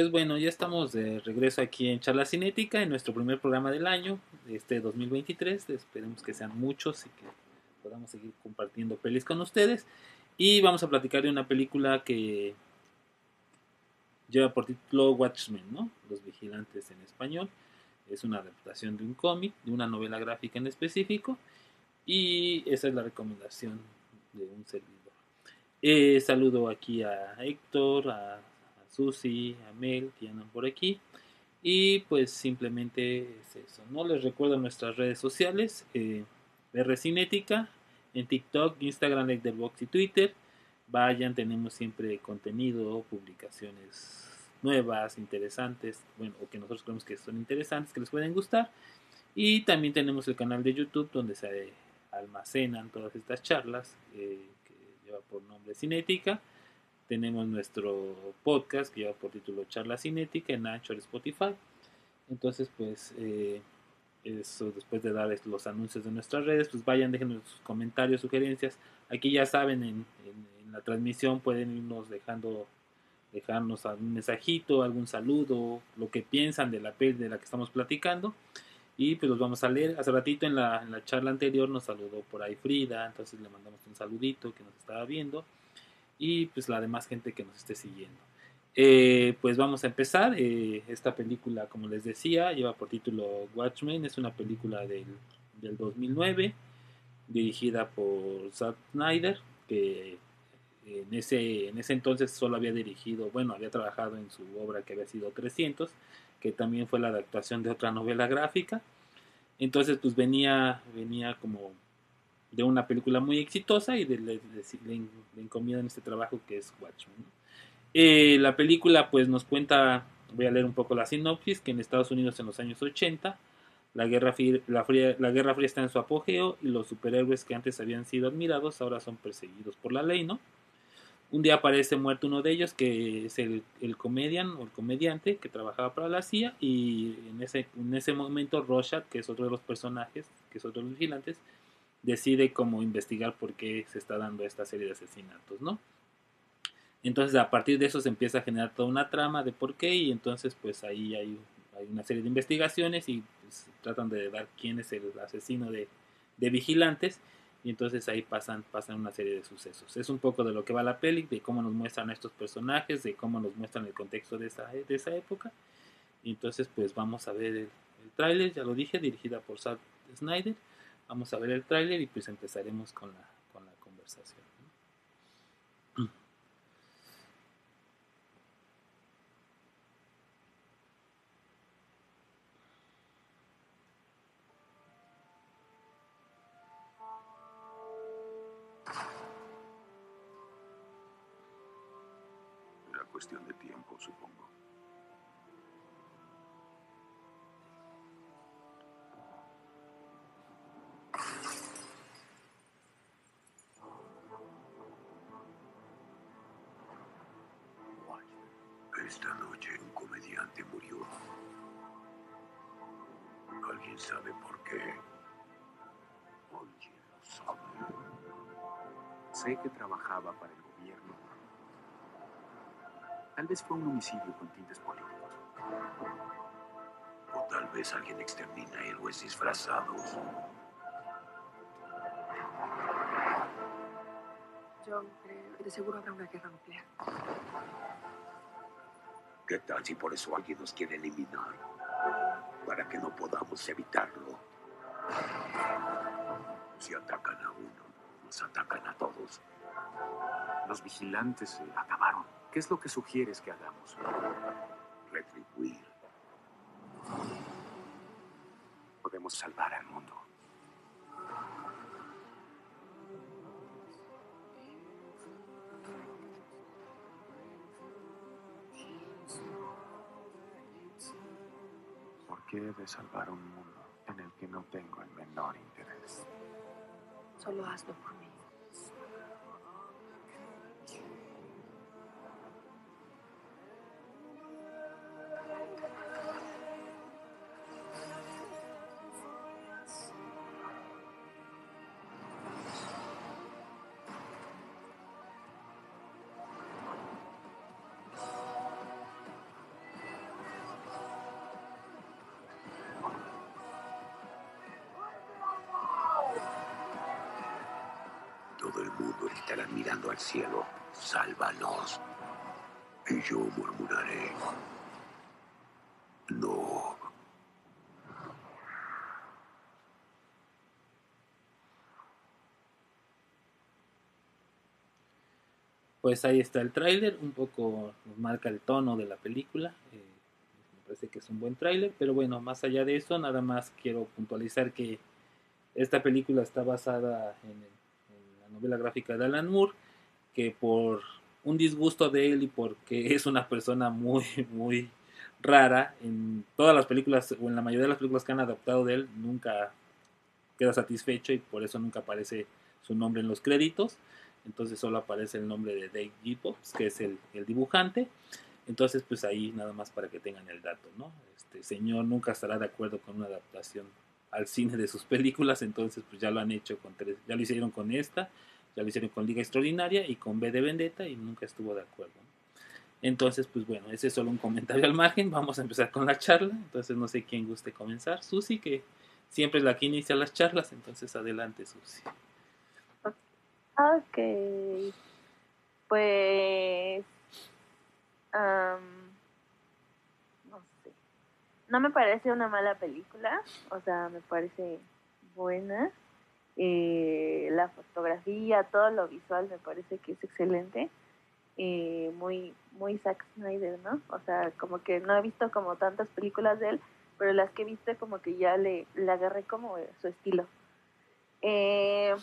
Pues bueno, ya estamos de regreso aquí en Charla Cinética, en nuestro primer programa del año, este 2023. Esperemos que sean muchos y que podamos seguir compartiendo pelis con ustedes. Y vamos a platicar de una película que lleva por título Watchmen, ¿no? Los Vigilantes en español. Es una adaptación de un cómic, de una novela gráfica en específico. Y esa es la recomendación de un servidor. Eh, saludo aquí a Héctor, a Susi, a Mel, por aquí. Y pues simplemente es eso. No les recuerdo nuestras redes sociales. Eh, Cinética en TikTok, Instagram, Box y Twitter. Vayan, tenemos siempre contenido, publicaciones nuevas, interesantes, bueno, o que nosotros creemos que son interesantes, que les pueden gustar. Y también tenemos el canal de YouTube donde se almacenan todas estas charlas eh, que lleva por nombre Cinética tenemos nuestro podcast que lleva por título Charla Cinética en Anchor Spotify. Entonces, pues, eh, eso después de dar los anuncios de nuestras redes, pues vayan, dejen sus comentarios, sugerencias. Aquí ya saben, en, la transmisión pueden irnos dejando, dejarnos algún mensajito, algún saludo, lo que piensan de la peli de la que estamos platicando. Y pues los vamos a leer. Hace ratito en la, en la charla anterior nos saludó por ahí Frida, entonces le mandamos un saludito que nos estaba viendo y pues la demás gente que nos esté siguiendo. Eh, pues vamos a empezar. Eh, esta película, como les decía, lleva por título Watchmen. Es una película del, del 2009, dirigida por Zack Snyder, que en ese, en ese entonces solo había dirigido, bueno, había trabajado en su obra que había sido 300, que también fue la adaptación de otra novela gráfica. Entonces, pues venía, venía como de una película muy exitosa y le, le, encomiendan este trabajo que es Watchmen. Eh, la película pues nos cuenta, voy a leer un poco la sinopsis, que en Estados Unidos en los años 80 la guerra, fría, la guerra fría está en su apogeo y los superhéroes que antes habían sido admirados ahora son perseguidos por la ley, ¿no? Un día aparece muerto uno de ellos, que es el, el comedian o el comediante que trabajaba para la CIA, y en ese, en ese momento Rorschach, que es otro de los personajes, que es otro de los vigilantes, decide cómo investigar por qué se está dando esta serie de asesinatos, ¿no? Entonces a partir de eso se empieza a generar toda una trama de por qué y entonces pues ahí hay, una serie de investigaciones y pues, tratan de dar quién es el asesino de, vigilantes y entonces ahí pasan, pasan una serie de sucesos. Es un poco de lo que va la peli, de cómo nos muestran a estos personajes, de cómo nos muestran el contexto de esa, de esa época. Entonces pues vamos a ver el, el tráiler, ya lo dije, dirigida por Zack Snyder Vamos a ver el tráiler y pues empezaremos con la, con la conversación. Noche un comediante murió. ¿Alguien sabe por qué? Alguien lo sabe. Sé que trabajaba para el gobierno. Tal vez fue un homicidio con tintes políticos. O tal vez alguien extermina héroes disfrazados. Yo creo que de seguro habrá una guerra nuclear. ¿Qué tal si por eso alguien nos quiere eliminar? Para que no podamos evitarlo. Si atacan a uno, nos atacan a todos. Los vigilantes se acabaron. ¿Qué es lo que sugieres que hagamos? Retribuir. Podemos salvar al mundo. De salvar un mundo en el que no tengo el menor interés? Solo hazlo por mí. Mundo estarán mirando al cielo. Sálvanos. Y yo murmuraré. No. Pues ahí está el tráiler, un poco nos marca el tono de la película. eh, me parece que es un buen tráiler, pero bueno, más allá de eso, nada más quiero puntualizar que esta película está basada en, el- novela gráfica de Alan Moore, que por un disgusto de él y porque es una persona muy, muy rara, en todas las películas, o en la mayoría de las películas que han adaptado de él, nunca queda satisfecho y por eso nunca aparece su nombre en los créditos. Entonces solo aparece el nombre de Dave Gibbons, que es el, el dibujante. Entonces, pues ahí nada más para que tengan el dato, ¿no? Este señor nunca estará de acuerdo con una adaptación al cine de sus películas, entonces pues ya lo han hecho con tres, ya lo hicieron con esta, ya lo hicieron con Liga Extraordinaria y con B de Vendetta y nunca estuvo de acuerdo. Entonces, pues bueno, ese es solo un comentario al margen, vamos a empezar con la charla, entonces no sé quién guste comenzar, Susi, que siempre es la que inicia las charlas, entonces adelante Susi. Ok. Pues. sé. No me parece una mala película. O sea, me parece buena. Eh, la fotografía, todo lo visual me parece que es excelente. Eh, muy, muy Zack Snyder, ¿no? O sea, como que no he visto como tantas películas de él, pero las que he visto como que ya le, agarré como su estilo. Eh,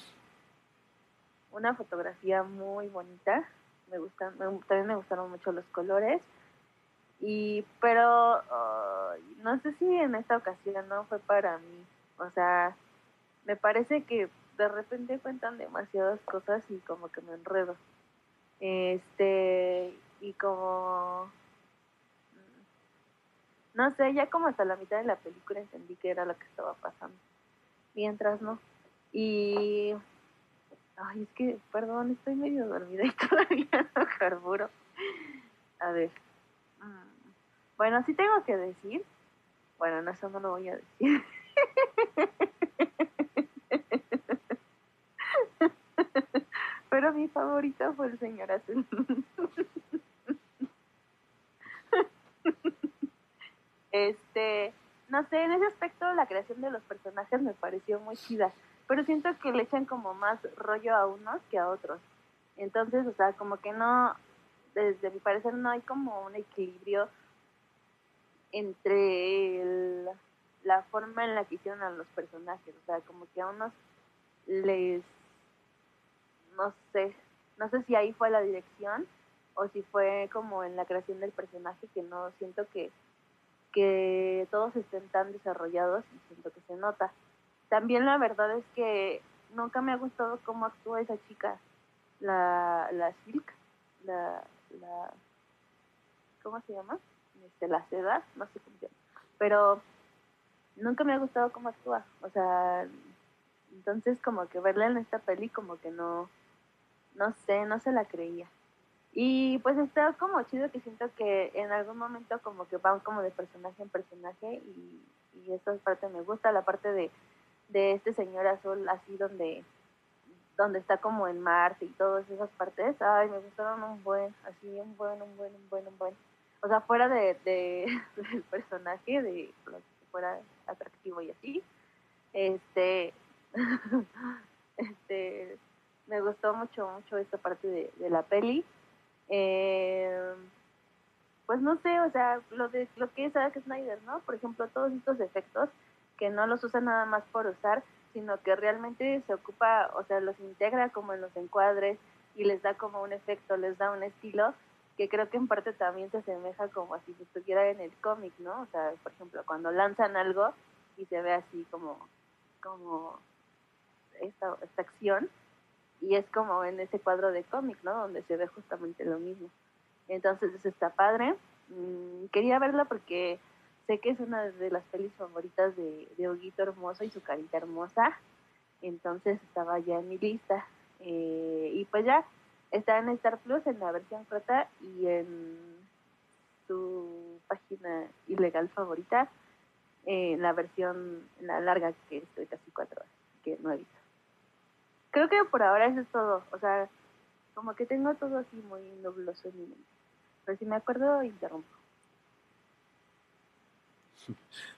una fotografía muy bonita. Me gustan, me- también me gustaron mucho los colores. Y, pero ay, no sé si en esta ocasión no fue para mí. O sea, me parece que de repente cuentan demasiadas cosas y como que me enredo. Este, y como no sé, ya como hasta la mitad de la película entendí que era lo que estaba pasando. Mientras no. Y Ay, es que, perdón, estoy medio dormida y todavía no carburo. A ver. Bueno, sí tengo que decir. Bueno, no, eso no lo voy a decir. Pero mi favorito fue el señor azul. Este, no sé, en ese aspecto la creación de los personajes me pareció muy chida pero siento que le echan como más rollo a unos que a otros. Entonces, o sea, como que no, desde mi parecer no hay como un equilibrio entre la forma en la que hicieron a los personajes. O sea, como que a unos les, no sé, no sé si ahí fue la dirección o si fue como en la creación del personaje que no siento que, que todos estén tan desarrollados y siento que se nota también la verdad es que nunca me ha gustado cómo actúa esa chica, la, la Silk, la, la, ¿cómo se llama? Este, la seda, no sé cómo se llama, pero nunca me ha gustado cómo actúa, o sea, entonces como que verla en esta peli como que no, no sé, no se la creía. Y pues está como chido que siento que en algún momento como que van como de personaje en personaje y, y esa parte me gusta, la parte de de este señor azul así donde donde está como en Marte y todas esas partes, ay, me gustaron un buen, así un buen, un buen, un buen, un buen. O sea, fuera de, de del personaje, de que fuera atractivo y así, este, este, me gustó mucho, mucho esta parte de, de la peli. Eh, pues no sé, o sea, lo de lo que es Zack Snyder, ¿no? Por ejemplo, todos estos efectos que no los usa nada más por usar, sino que realmente se ocupa, o sea, los integra como en los encuadres y les da como un efecto, les da un estilo que creo que en parte también se asemeja como si se estuviera en el cómic, ¿no? O sea, por ejemplo, cuando lanzan algo y se ve así como, como esta, esta acción y es como en ese cuadro de cómic, ¿no? Donde se ve justamente lo mismo. Entonces eso está padre. Mm, quería verla porque sé que es una de las pelis favoritas de, de Huguito Hermoso y su carita hermosa. Entonces estaba ya en mi lista. Eh, y pues ya está en Star Plus en la versión corta y en su página ilegal favorita en la versión la larga que estoy casi cuatro horas que no he visto. creo que por ahora eso es todo. O sea, como que tengo todo así muy nubloso en mi mente. Pero si me acuerdo, interrumpo.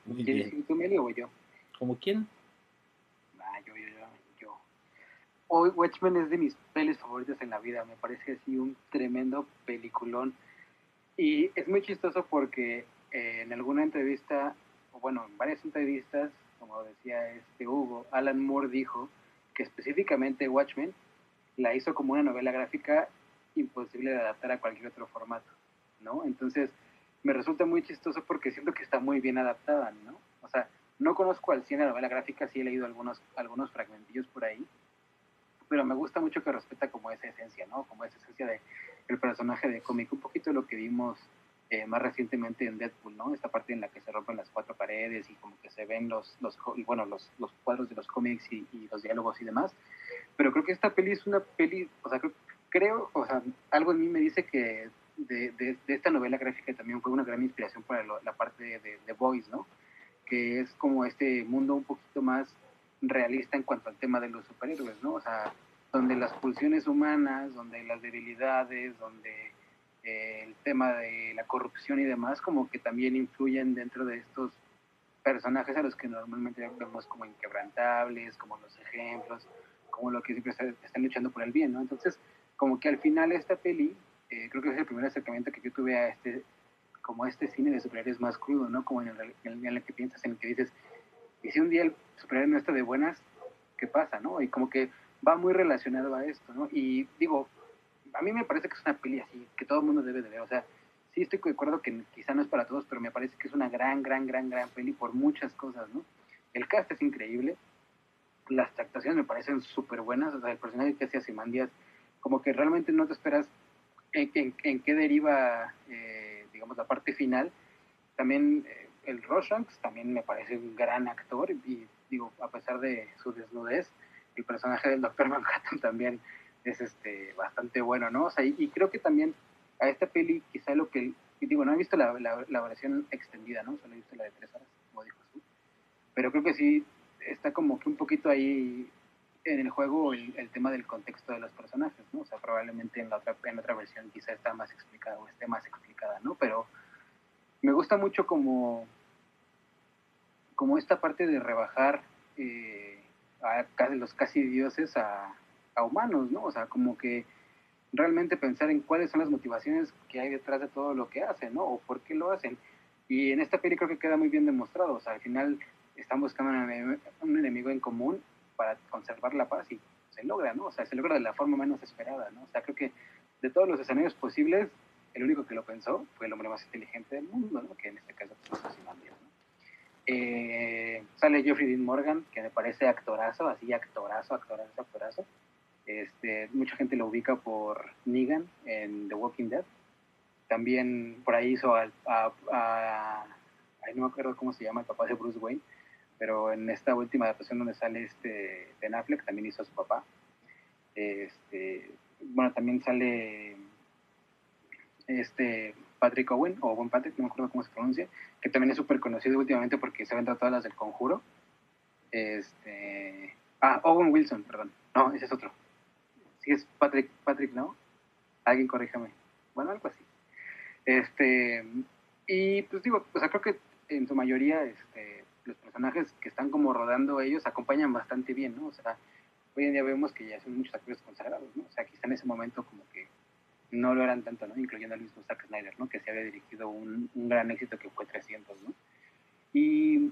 Muy ¿Quieres bien. tú, Meli, o yo? ¿Como quién? Ah, yo, yo, yo, yo. Hoy Watchmen es de mis pelis favoritas en la vida. Me parece así un tremendo peliculón. Y es muy chistoso porque eh, en alguna entrevista, o bueno, en varias entrevistas, como decía este Hugo, Alan Moore dijo que específicamente Watchmen la hizo como una novela gráfica imposible de adaptar a cualquier otro formato, ¿no? Entonces, me resulta muy chistoso porque siento que está muy bien adaptada, ¿no? O sea, no conozco al 100 la novela gráfica, sí he leído algunos, algunos fragmentillos por ahí, pero me gusta mucho que respeta como esa esencia, ¿no? Como esa esencia de el personaje de cómic, un poquito lo que vimos eh, más recientemente en Deadpool, ¿no? Esta parte en la que se rompen las cuatro paredes y como que se ven los, los bueno, los, los cuadros de los cómics y, y los diálogos y demás. Pero creo que esta peli es una peli, o sea, creo, creo, o sea, algo en mí me dice que de, de, de esta novela gráfica también fue una gran inspiración para lo- la parte de, de Boys, ¿no? Que es como este mundo un poquito más realista en cuanto al tema de los superhéroes, ¿no? O sea, donde las pulsiones humanas, donde las debilidades, donde eh, el tema de la corrupción y demás, como que también influyen dentro de estos personajes a los que normalmente vemos como inquebrantables, como los ejemplos, como lo que siempre está- están luchando por el bien, ¿no? Entonces, como que al final esta peli, eh, creo que es el primer acercamiento que yo tuve a este, como a este cine de superhéroes más crudo, ¿no? Como en el, en el que piensas, en el que dices, y si un día el superhéroe no está de buenas, ¿qué pasa, no? Y como que va muy relacionado a esto, ¿no? Y digo, a mí me parece que es una peli así, que todo el mundo debe de ver, o sea, sí estoy de acuerdo que quizá no es para todos, pero me parece que es una gran, gran, gran, gran peli por muchas cosas, ¿no? El cast es increíble, las actuaciones me parecen súper buenas, o sea, el personaje que hace Ozymandias, como que realmente no te esperas en, en- en qué deriva, eh, digamos, la parte final. También eh, el Roshanks también me parece un gran actor y digo, a pesar de su desnudez, el personaje del Doctor Manhattan también es este bastante bueno, ¿no? O sea, y, creo que también a esta peli quizá lo que, digo, no he visto la, la, la versión extendida, ¿no? Solo he visto la de tres horas, como dijo tú. Pero creo que sí está como que un poquito ahí en el juego el, tema del contexto de los personajes, ¿no? O sea, probablemente en la otra, en otra versión quizá está más explicada o esté más explicada, ¿no? Pero me gusta mucho como, como esta parte de rebajar eh, a los casi dioses a, a humanos, ¿no? O sea, como que realmente pensar en cuáles son las motivaciones que hay detrás de todo lo que hacen, ¿no? O por qué lo hacen. Y en esta peli creo que queda muy bien demostrado. O sea, al final están buscando un enemigo en común para conservar la paz y se logra, ¿no? O sea, se logra de la forma menos esperada, ¿no? O sea, creo que de todos los escenarios posibles, el único que lo pensó fue el hombre más inteligente del mundo, ¿no? Que en este caso pues, es Ozymandias, ¿no? Eh, sale Jeffrey Dean Morgan, que me parece actorazo, así actorazo, actorazo, actorazo. Este, mucha gente lo ubica por Negan en The Walking Dead. También por ahí hizo a, a- ay, no me acuerdo cómo se llama el papá de Bruce Wayne, pero en esta última adaptación donde sale este Ben Affleck también hizo a su papá. Este, bueno, también sale este Patrick Owen, o Owen Patrick, no me acuerdo cómo se pronuncia, que también es súper conocido últimamente porque se aventado todas las del conjuro. Este, ah, Owen Wilson, perdón. No, ese es otro. Sí es Patrick, Patrick, ¿no? Alguien corríjame. Bueno, algo así. Este, y pues digo, o sea, creo que en su mayoría este, los personajes que están como rodando ellos acompañan bastante bien, ¿no? O sea, hoy en día vemos que ya son muchos actores consagrados, ¿no? O sea, quizá en ese momento como que no lo eran tanto, ¿no? Incluyendo al mismo Zack Snyder, ¿no? Que se había dirigido un, gran éxito que fue 300, ¿no? Y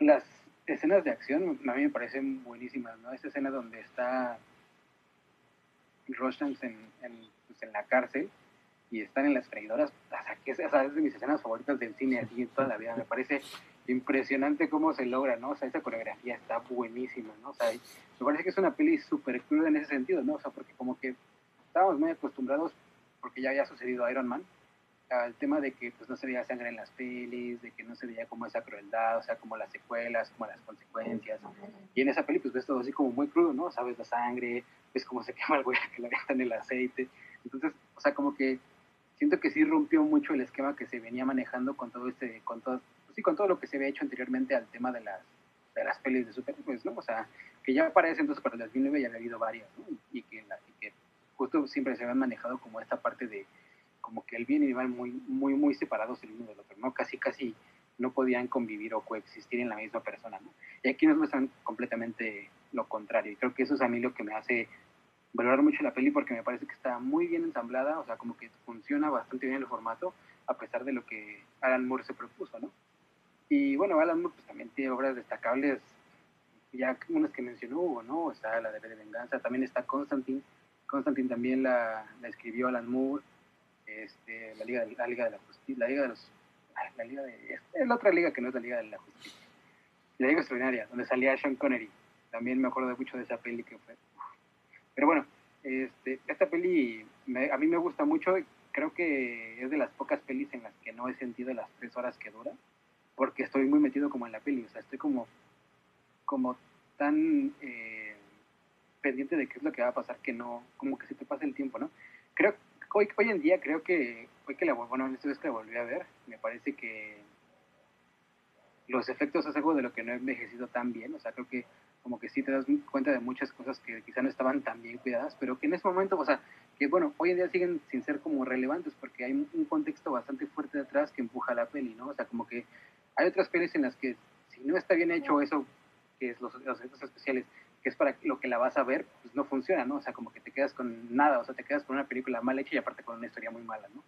las escenas de acción a mí me parecen buenísimas, ¿no? Esa escena donde está Roshanks en, en, pues, la cárcel y están en las freidoras, o sea, que es, o es de mis escenas favoritas del cine así toda la vida, me parece impresionante cómo se logra, ¿no? O sea, esa coreografía está buenísima, ¿no? O sea, me parece que es una peli súper cruda en ese sentido, ¿no? O sea, porque como que estábamos muy acostumbrados, porque ya había sucedido Iron Man, al tema de que pues no se veía sangre en las pelis, de que no se veía como esa crueldad, o sea, como las secuelas, como las consecuencias. Y en esa peli pues ves todo así como muy crudo, ¿no? Sabes la sangre, ves cómo se quema el güey que le en el aceite. Entonces, o sea, como que siento que sí rompió mucho el esquema que se venía manejando con todo este, con todo, con todo lo que se había hecho anteriormente al tema de las, de las pelis de superhéroes, ¿no? O sea, que ya para entonces, para el 2009, ya había habido varias, ¿no? y, que, y que justo siempre se habían manejado como esta parte de como que el bien y el mal muy, muy, muy separados el uno del otro, ¿no? Casi, casi no podían convivir o coexistir en la misma persona, ¿no? Y aquí nos muestran completamente lo contrario. Y creo que eso es a mí lo que me hace valorar mucho la peli porque me parece que está muy bien ensamblada, o sea, como que funciona bastante bien el formato, a pesar de lo que Alan Moore se propuso, ¿no? Y bueno, Alan Moore pues, también tiene obras destacables, ya unas que mencionó ¿no? Está la de Venganza, también está Constantine. Constantine también la, escribió Alan Moore, este, la, Liga de, la Liga de la Justicia, la Liga de los... La Liga de... Es la otra liga que no es la Liga de la Justicia. La Liga Extraordinaria, donde salía Sean Connery. También me acuerdo mucho de esa peli que fue... Pero bueno, este, esta peli me- a mí me gusta mucho. Creo que es de las pocas pelis en las que no he sentido las tres horas que dura, porque estoy muy metido como en la peli. O sea, estoy como, como tan eh, pendiente de qué es lo que va a pasar que no, como que se te pasa el tiempo, ¿no? Creo hoy, hoy en día creo que, hoy que la, bueno, esta vez que la volví a ver, me parece que los efectos es algo de lo que no he envejecido tan bien, o sea, creo que como que sí te das cuenta de muchas cosas que quizá no estaban tan bien cuidadas, pero que en ese momento, o sea, que bueno, hoy en día siguen sin ser como relevantes porque hay un, un contexto bastante fuerte detrás que empuja la peli, ¿no? O sea, como que hay otras pelis en las que si no está bien hecho eso, que es los, los efectos especiales, que es para lo que la vas a ver, pues no funciona, ¿no? O sea, como que te quedas con nada, o sea, te quedas con una película mal hecha y aparte con una historia muy mala, ¿no?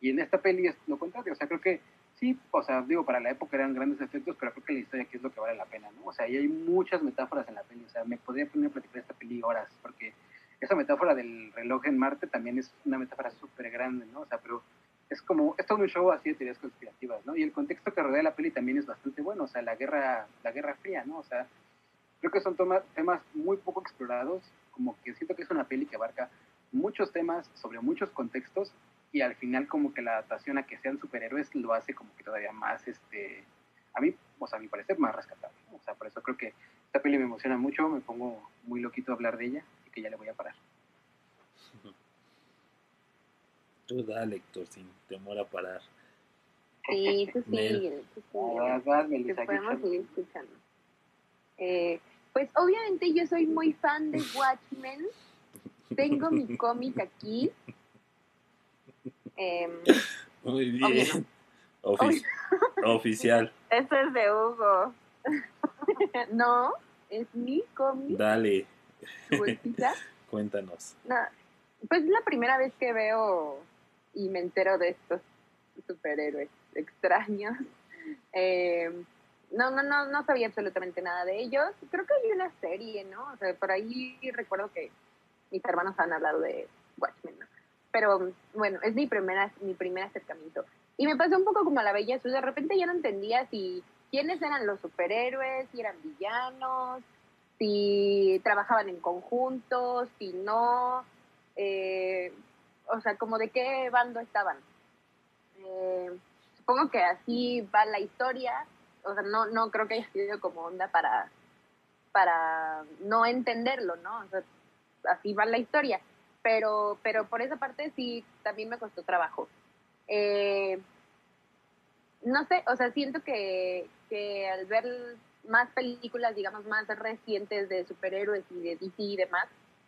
Y en esta peli es lo contrario, o sea, creo que sí, o sea, digo, para la época eran grandes efectos, pero creo que la historia aquí es lo que vale la pena, ¿no? O sea, y hay muchas metáforas en la peli, o sea, me podría poner a platicar esta peli horas, porque esa metáfora del reloj en Marte también es una metáfora súper grande, ¿no? O sea, pero es como, es un show así de teorías conspirativas, ¿no? Y el contexto que rodea la peli también es bastante bueno, o sea, la guerra, la guerra fría, ¿no? O sea, creo que son temas muy poco explorados, como que siento que es una peli que abarca muchos temas sobre muchos contextos y al final como que la adaptación a que sean superhéroes lo hace como que todavía más, este, a mí, o sea, a mi parecer, más rescatable. ¿no? O sea, por eso creo que esta peli me emociona mucho, me pongo muy loquito a hablar de ella y que ya le voy a parar. Tú dale, Héctor, sin temor a parar. Sí, tú Mel. sí, aquí podemos seguir escuchando. Eh, pues obviamente yo soy muy fan de Watchmen. Tengo mi cómic aquí. Em, Muy Obvio bien. Ofi- Oficial. Esto es de Hugo. no, es mi cómic, Dale, su bolsita. cuéntanos. No, pues es la primera vez que veo y me entero de estos superhéroes extraños. Eh, no, no, no, no sabía absolutamente nada de ellos. Creo que hay una serie, ¿no? O sea, por ahí recuerdo que mis hermanos han hablado de Watchmen, ¿no? Pero bueno, es mi primera, mi primer acercamiento. Y me pasó un poco como a la Bella Azul, de repente ya no entendía si quiénes eran los superhéroes, si eran villanos, si trabajaban en conjunto, si no, eh, o sea, como de qué bando estaban. Eh, supongo que así va la historia, o sea, no, no creo que haya sido como onda para, para no entenderlo, ¿no? O sea, así va la historia, pero, pero por esa parte sí también me costó trabajo. Eh, no sé, o sea, siento que, que al ver más películas, digamos, más recientes de superhéroes y de DC y demás,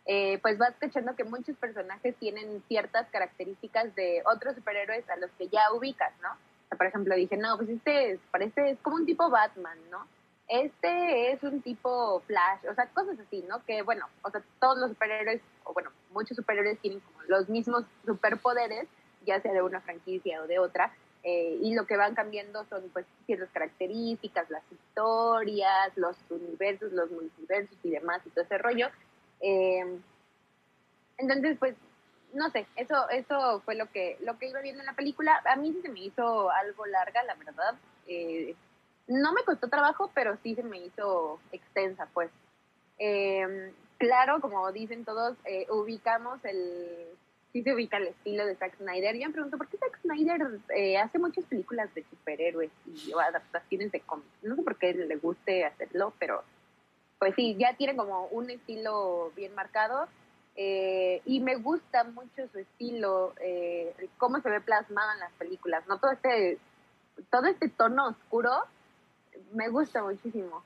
eh, pues vas cachando que muchos personajes tienen ciertas características de otros superhéroes a los que ya ubicas, ¿no? O sea, por ejemplo, dije, no, pues este es, parece, es como un tipo Batman, ¿no? Este es un tipo Flash, o sea, cosas así, ¿no? Que bueno, o sea, todos los superhéroes, o bueno, muchos superhéroes tienen como los mismos superpoderes, ya sea de una franquicia o de otra, eh, y lo que van cambiando son pues ciertas características, las historias, los universos, los multiversos y demás y todo ese rollo. Eh, entonces, pues, no sé, eso, eso fue lo que, lo que iba viendo en la película. A mí sí se me hizo algo larga, la verdad. Eh, no me costó trabajo, pero sí se me hizo extensa, pues. Eh, claro, como dicen todos, ubicamos el, sí se ubica el estilo de Zack Snyder. Yo me pregunto, ¿por qué Zack Snyder hace muchas películas de superhéroes y o adaptaciones de cómics? No sé por qué le guste hacerlo, pero pues sí, ya tiene como un estilo bien marcado. eh, y me gusta mucho su estilo, eh, cómo se ve plasmado en las películas, ¿no? Todo este, todo este tono oscuro me gusta muchísimo.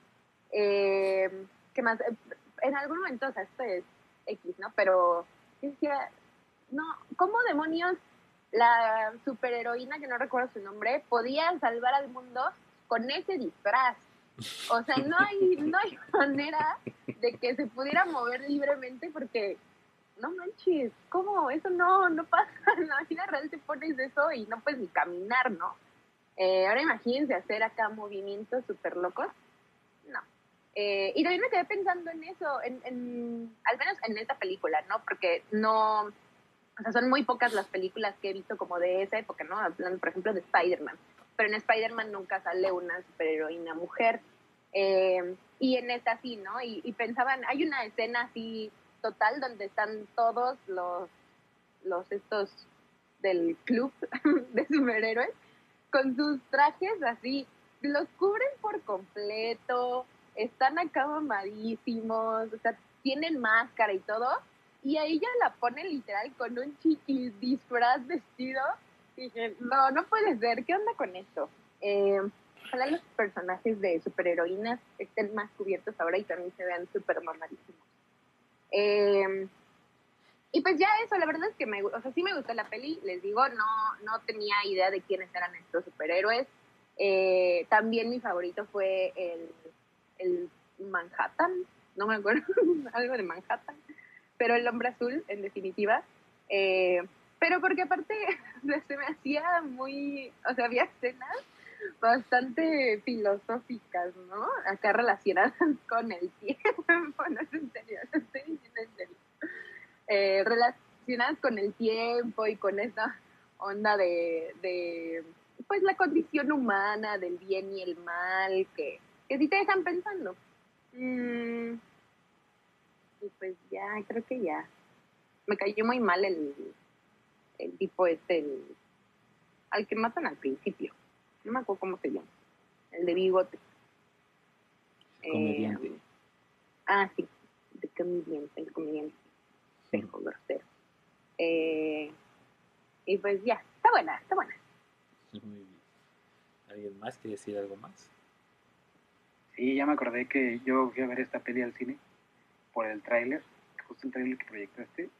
Eh, ¿Qué más? Eh, en algún momento, o esto es X, ¿no? Pero decía, no, ¿cómo demonios la superheroína, que no recuerdo su nombre, podía salvar al mundo con ese disfraz? O sea, no hay, no hay manera de que se pudiera mover libremente porque, no manches, ¿cómo? Eso no, no pasa. En la vida real te pones eso y no puedes ni caminar, ¿no? Eh, ahora imagínense hacer acá movimientos súper locos. No. Eh, y también me quedé pensando en eso, en, en, al menos en esta película, ¿no? Porque no, o sea, son muy pocas las películas que he visto como de esa época, ¿no? Hablando, por ejemplo, de Spider-Man. Pero en Spider-Man nunca sale una superheroína mujer. Eh, y en esta sí, ¿no? Y, y, pensaban, hay una escena así total donde están todos los, los estos del club de superhéroes con sus trajes así, los cubren por completo, están acá mamadísimos, o sea, tienen máscara y todo, y a ella la ponen literal con un chiqui disfraz vestido. Y dije, no, no puede ser, ¿qué onda con esto? Eh, ojalá los personajes de superheroínas estén más cubiertos ahora y también se vean súper mamadísimos. Eh, y pues ya eso, la verdad es que me, o sea, sí me gustó la peli, les digo, no, no tenía idea de quiénes eran estos superhéroes. Eh, también mi favorito fue el, el Manhattan, no me acuerdo, algo de Manhattan, pero el hombre azul, en definitiva. Eh, pero porque aparte se me hacía muy, o sea, había escenas bastante filosóficas, ¿no? Acá relacionadas con el tiempo, no es en serio, no estoy diciendo en serio. Eh, relacionadas con el tiempo y con esa onda de, de, pues la condición humana, del bien y el mal, que, que sí te dejan pensando. Mm, y pues ya, creo que ya. Me cayó muy mal el, el tipo este, el, al que matan al principio. No me acuerdo cómo se llama. El de bigote. Comediante. Eh, ah, sí, de comediante, el comediante. Penco, grosero. Eh, y pues ya, está buena, está buena. Muy bien. ¿Alguien más quiere decir algo más? Sí, ya me acordé que yo fui a ver esta peli al cine por el tráiler, justo el tráiler que proyectaste,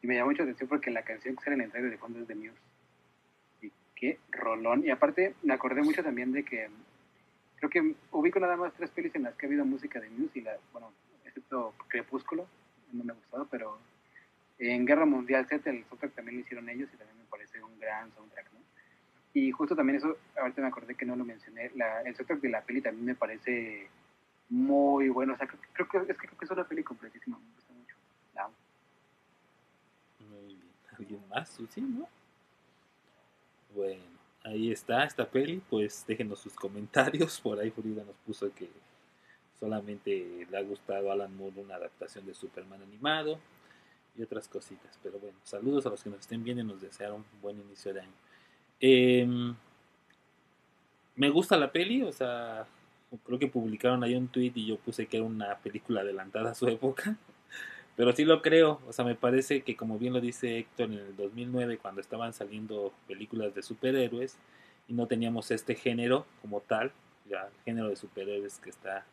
y me llamó mucho la atención porque la canción que sale en el tráiler de fondo es de Muse. Qué rolón. Y aparte me acordé mucho también de que creo que ubico nada más tres pelis en las que ha habido música de Muse la, bueno, excepto Crepúsculo, no me ha gustado, pero en Guerra Mundial Z el soundtrack también lo hicieron ellos y también me parece un gran soundtrack, ¿no? Y justo también eso, ahorita me acordé que no lo mencioné, la, el soundtrack de la peli también me parece muy bueno, o sea, creo, creo que, es que creo que es una peli completísima, me gusta mucho, la amo. Muy. ¿Alguien más? Sí, ¿no? Bueno, ahí está esta peli. Pues déjenos sus comentarios. Por ahí Frida nos puso que solamente le ha gustado Alan Moore una adaptación de Superman animado y otras cositas. Pero bueno, saludos a los que nos estén viendo y nos desearon un buen inicio de año. Eh, me gusta la peli, o sea, creo que publicaron ahí un tweet y yo puse que era una película adelantada a su época. Pero sí lo creo, o sea, me parece que como bien lo dice Héctor en el 2009 cuando estaban saliendo películas de superhéroes y no teníamos este género como tal, ya el género de superhéroes que está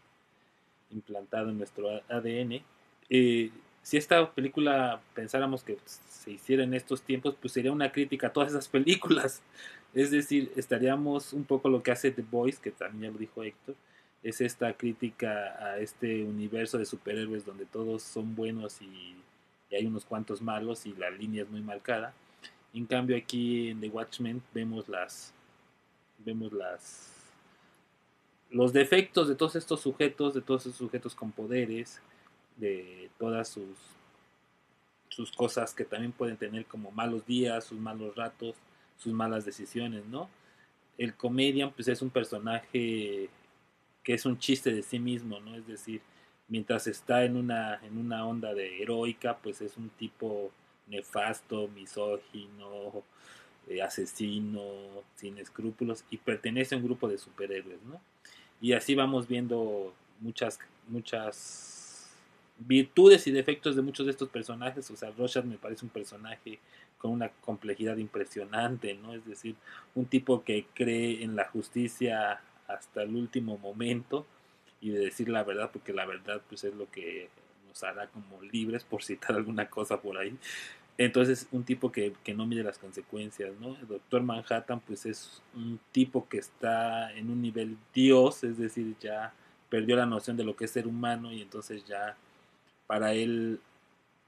implantado en nuestro ADN, eh, si esta película pensáramos que se hiciera en estos tiempos, pues sería una crítica a todas esas películas. Es decir, estaríamos un poco lo que hace The Voice, que también ya lo dijo Héctor, es esta crítica a este universo de superhéroes donde todos son buenos y, y, hay unos cuantos malos y la línea es muy marcada. En cambio aquí en The Watchmen vemos las vemos las los defectos de todos estos sujetos, de todos esos sujetos con poderes, de todas sus sus cosas que también pueden tener como malos días, sus malos ratos, sus malas decisiones, ¿no? El comedian pues es un personaje que es un chiste de sí mismo, ¿no? Es decir, mientras está en una, en una onda de heroica, pues es un tipo nefasto, misógino, eh, asesino, sin escrúpulos, y pertenece a un grupo de superhéroes, ¿no? Y así vamos viendo muchas, muchas virtudes y defectos de muchos de estos personajes. O sea, Rorschach me parece un personaje con una complejidad impresionante, ¿no? Es decir, un tipo que cree en la justicia hasta el último momento y de decir la verdad porque la verdad pues es lo que nos hará como libres por citar alguna cosa por ahí. Entonces, un tipo que, que no mide las consecuencias, ¿no? El Doctor Manhattan, pues es un tipo que está en un nivel Dios, es decir, ya perdió la noción de lo que es ser humano y entonces ya para él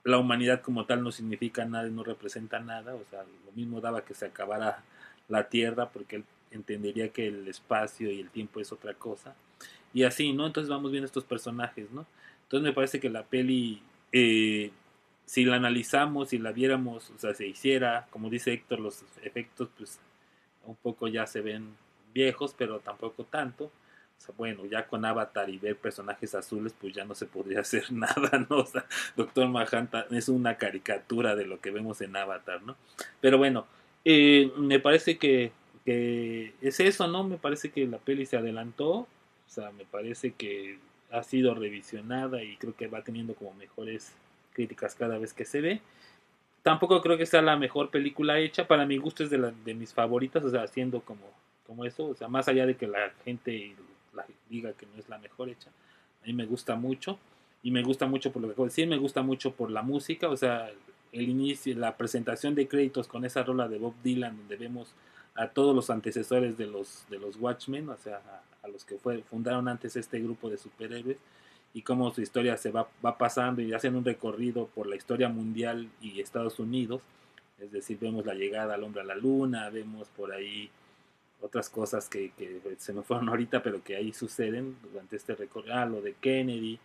la humanidad como tal no significa nada no representa nada, o sea, lo mismo daba que se acabara la Tierra porque él entendería que el espacio y el tiempo es otra cosa. Y así, ¿no? Entonces vamos viendo estos personajes, ¿no? Entonces me parece que la peli, eh, si la analizamos, si la viéramos, o sea, se hiciera, como dice Héctor, los efectos, pues un poco ya se ven viejos, pero tampoco tanto bueno, ya con Avatar y ver personajes azules, pues ya no se podría hacer nada, ¿no? O sea, Doctor Manhattan es una caricatura de lo que vemos en Avatar, ¿no? Pero bueno, eh, me parece que, que es eso, ¿no? Me parece que la peli se adelantó, o sea, me parece que ha sido revisionada y creo que va teniendo como mejores críticas cada vez que se ve. Tampoco creo que sea la mejor película hecha, para mi gusto es de, la, de mis favoritas, o sea, haciendo como, como eso, o sea, más allá de que la gente la diga que no es la mejor hecha. A mí me gusta mucho y me gusta mucho por lo que acabo de decir, me gusta mucho por la música, o sea, el inicio, la presentación de créditos con esa rola de Bob Dylan donde vemos a todos los antecesores de los de los Watchmen, o sea, a, los que fue, fundaron antes este grupo de superhéroes y cómo su historia se va, va pasando y hacen un recorrido por la historia mundial y Estados Unidos. Es decir, vemos la llegada al hombre a la luna, vemos por ahí otras cosas que, se me fueron ahorita, pero que ahí suceden durante este recorrido. Ah, lo de Kennedy.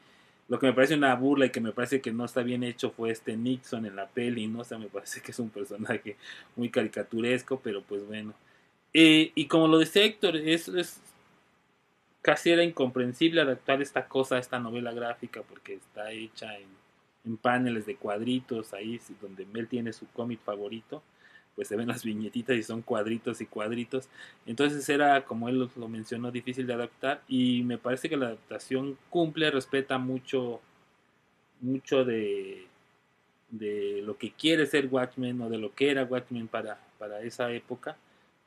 Lo que me parece una burla y que me parece que no está bien hecho fue este Nixon en la peli, ¿no? O sea, me parece que es un personaje muy caricaturesco, pero pues bueno. Eh, y como lo dice Héctor, es, es casi era incomprensible adaptar esta cosa esta novela gráfica porque está hecha en, en paneles de cuadritos, ahí donde Mel tiene su cómic favorito pues se ven las viñetitas y son cuadritos y cuadritos. Entonces era, como él lo mencionó, difícil de adaptar y me parece que la adaptación cumple, respeta mucho, mucho de, de lo que quiere ser Watchmen o de lo que era Watchmen para, para esa época.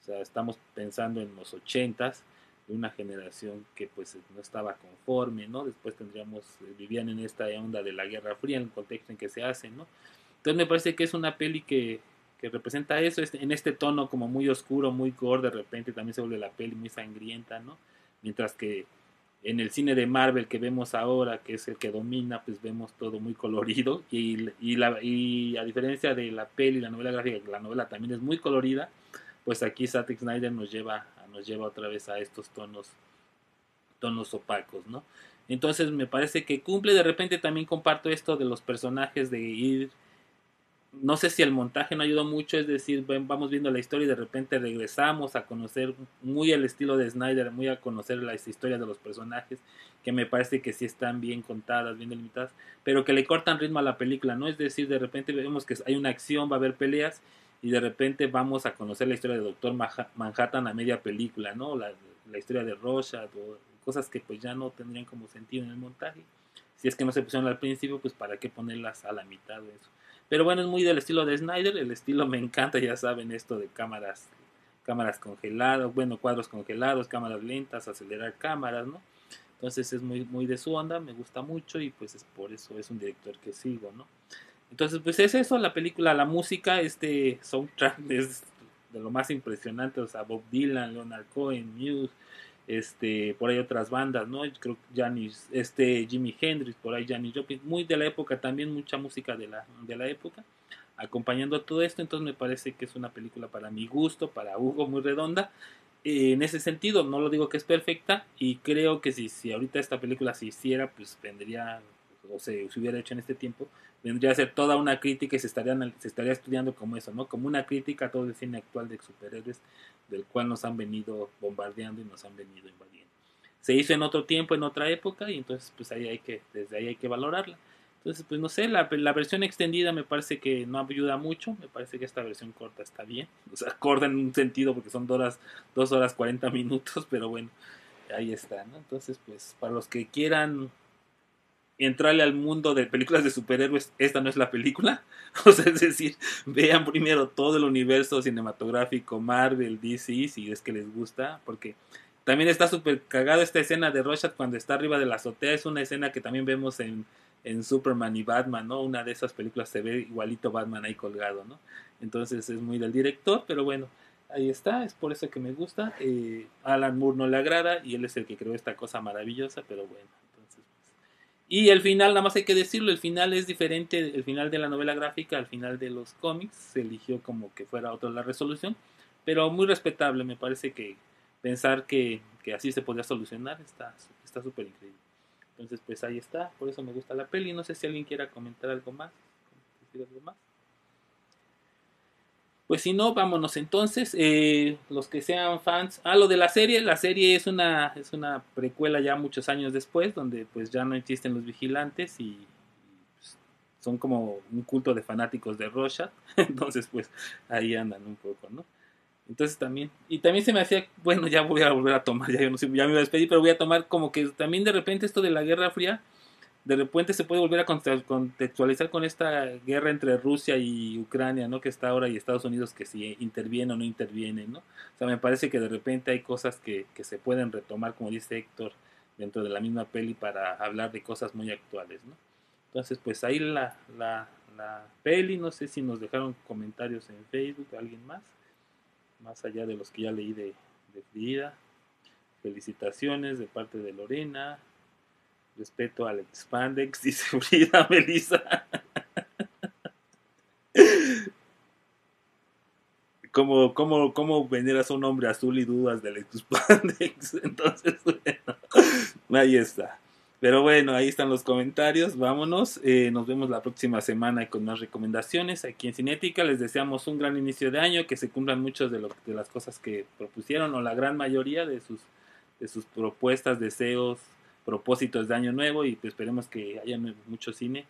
O sea, estamos pensando en los ochentas, de una generación que pues no estaba conforme, ¿no? Después tendríamos, vivían en esta onda de la Guerra Fría, en el contexto en que se hace, ¿no? Entonces me parece que es una peli que, que representa eso, este, en este tono como muy oscuro, muy gore, de repente también se vuelve la peli muy sangrienta, ¿no? Mientras que en el cine de Marvel que vemos ahora, que es el que domina, pues vemos todo muy colorido y, y, la, y a diferencia de la peli, la novela gráfica, que la novela también es muy colorida, pues aquí Zack Snyder nos lleva, nos lleva otra vez a estos tonos, tonos opacos, ¿no? Entonces me parece que cumple, de repente también comparto esto de los personajes de ir no sé si el montaje no ayudó mucho, es decir, vamos viendo la historia y de repente regresamos a conocer muy el estilo de Snyder, muy a conocer las historias de los personajes, que me parece que sí están bien contadas, bien delimitadas, pero que le cortan ritmo a la película, ¿no? Es decir, de repente vemos que hay una acción, va a haber peleas y de repente vamos a conocer la historia de Doctor Manhattan a media película, ¿no? La, la historia de Rorschach o cosas que pues ya no tendrían como sentido en el montaje. Si es que no se pusieron al principio, pues para qué ponerlas a la mitad de eso. Pero bueno, es muy del estilo de Snyder. El estilo me encanta, ya saben, esto de cámaras, cámaras congeladas, bueno, cuadros congelados, cámaras lentas, acelerar cámaras, ¿no? Entonces es muy, muy de su onda, me gusta mucho y pues es por eso es un director que sigo, ¿no? Entonces, pues es eso, la película, la música, este soundtrack es de lo más impresionante, o sea, Bob Dylan, Leonard Cohen, Muse, este, por ahí otras bandas, ¿no? Creo Janis, este, Jimi Hendrix, por ahí Janis Joplin, muy de la época también, mucha música de la, de la época, acompañando todo esto, entonces me parece que es una película para mi gusto, para Hugo, muy redonda, eh, en ese sentido, no lo digo que es perfecta, y creo que si, si ahorita esta película se hiciera, pues vendría, o se, se hubiera hecho en este tiempo, vendría a ser toda una crítica y se estaría, se estaría estudiando como eso, ¿no? Como una crítica a todo el cine actual de superhéroes del cual nos han venido bombardeando y nos han venido invadiendo. Se hizo en otro tiempo, en otra época y entonces pues ahí hay que, desde ahí hay que valorarla. Entonces pues no sé, la, la versión extendida me parece que no ayuda mucho, me parece que esta versión corta está bien, o sea, corta en un sentido porque son dos horas, dos horas 40 minutos, pero bueno, ahí está, ¿no? Entonces pues para los que quieran entrarle al mundo de películas de superhéroes, esta no es la película. O sea, es decir, vean primero todo el universo cinematográfico Marvel, DC, si es que les gusta, porque también está súper cagado esta escena de Rorschach cuando está arriba de la azotea. Es una escena que también vemos en, en Superman y Batman, ¿no? Una de esas películas se ve igualito Batman ahí colgado, ¿no? Entonces es muy del director, pero bueno, ahí está, es por eso que me gusta. Eh, Alan Moore no le agrada y él es el que creó esta cosa maravillosa, pero bueno. Y el final, nada más hay que decirlo, el final es diferente, el final de la novela gráfica al final de los cómics, se eligió como que fuera otra la resolución, pero muy respetable, me parece que pensar que, que así se podría solucionar está está súper increíble. Entonces, pues ahí está, por eso me gusta la peli. No sé si alguien quiera comentar algo más. algo más. Pues si no, vámonos entonces. eh, los que sean fans. Ah, lo de la serie. La serie es una, es una precuela ya muchos años después, donde pues ya no existen los vigilantes y pues, son como un culto de fanáticos de Rorschach. Entonces, pues ahí andan un poco, ¿no? Entonces también, y también se me hacía, bueno, ya voy a volver a tomar, ya yo no sé, ya me iba a despedir, pero voy a tomar como que también de repente esto de la Guerra Fría, de repente se puede volver a conte- contextualizar con esta guerra entre Rusia y Ucrania, ¿no? Que está ahora y Estados Unidos que si interviene o no interviene, ¿no? O sea, me parece que de repente hay cosas que, que se pueden retomar, como dice Héctor, dentro de la misma peli para hablar de cosas muy actuales, ¿no? Entonces, pues ahí la, la, la peli, no sé si nos dejaron comentarios en Facebook, alguien más más allá de los que ya leí de, de. Felicitaciones de parte de Lorena. Respeto al Expandex, dice Frida Melissa. ¿Cómo, cómo, ¿Cómo veneras a un hombre azul y dudas del Expandex? Entonces, bueno, ahí está. Pero bueno, ahí están los comentarios. Vámonos. Eh, nos vemos la próxima semana con más recomendaciones aquí en Cinética. Les deseamos un gran inicio de año, que se cumplan muchas de, de las cosas que propusieron o la gran mayoría de sus, de sus propuestas, deseos, propósitos de año nuevo y pues esperemos que haya mucho cine.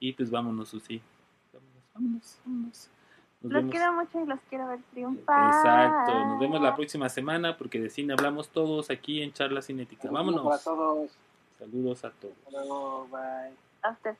Y pues vámonos, Susi. Vámonos, vámonos, vámonos. Nos Los vemos. quiero mucho y los quiero ver triunfar. Exacto. Nos vemos la próxima semana porque de cine hablamos todos aquí en Charla Cinética. Vámonos. todos. Saludos a todos. Hasta luego, bye. After.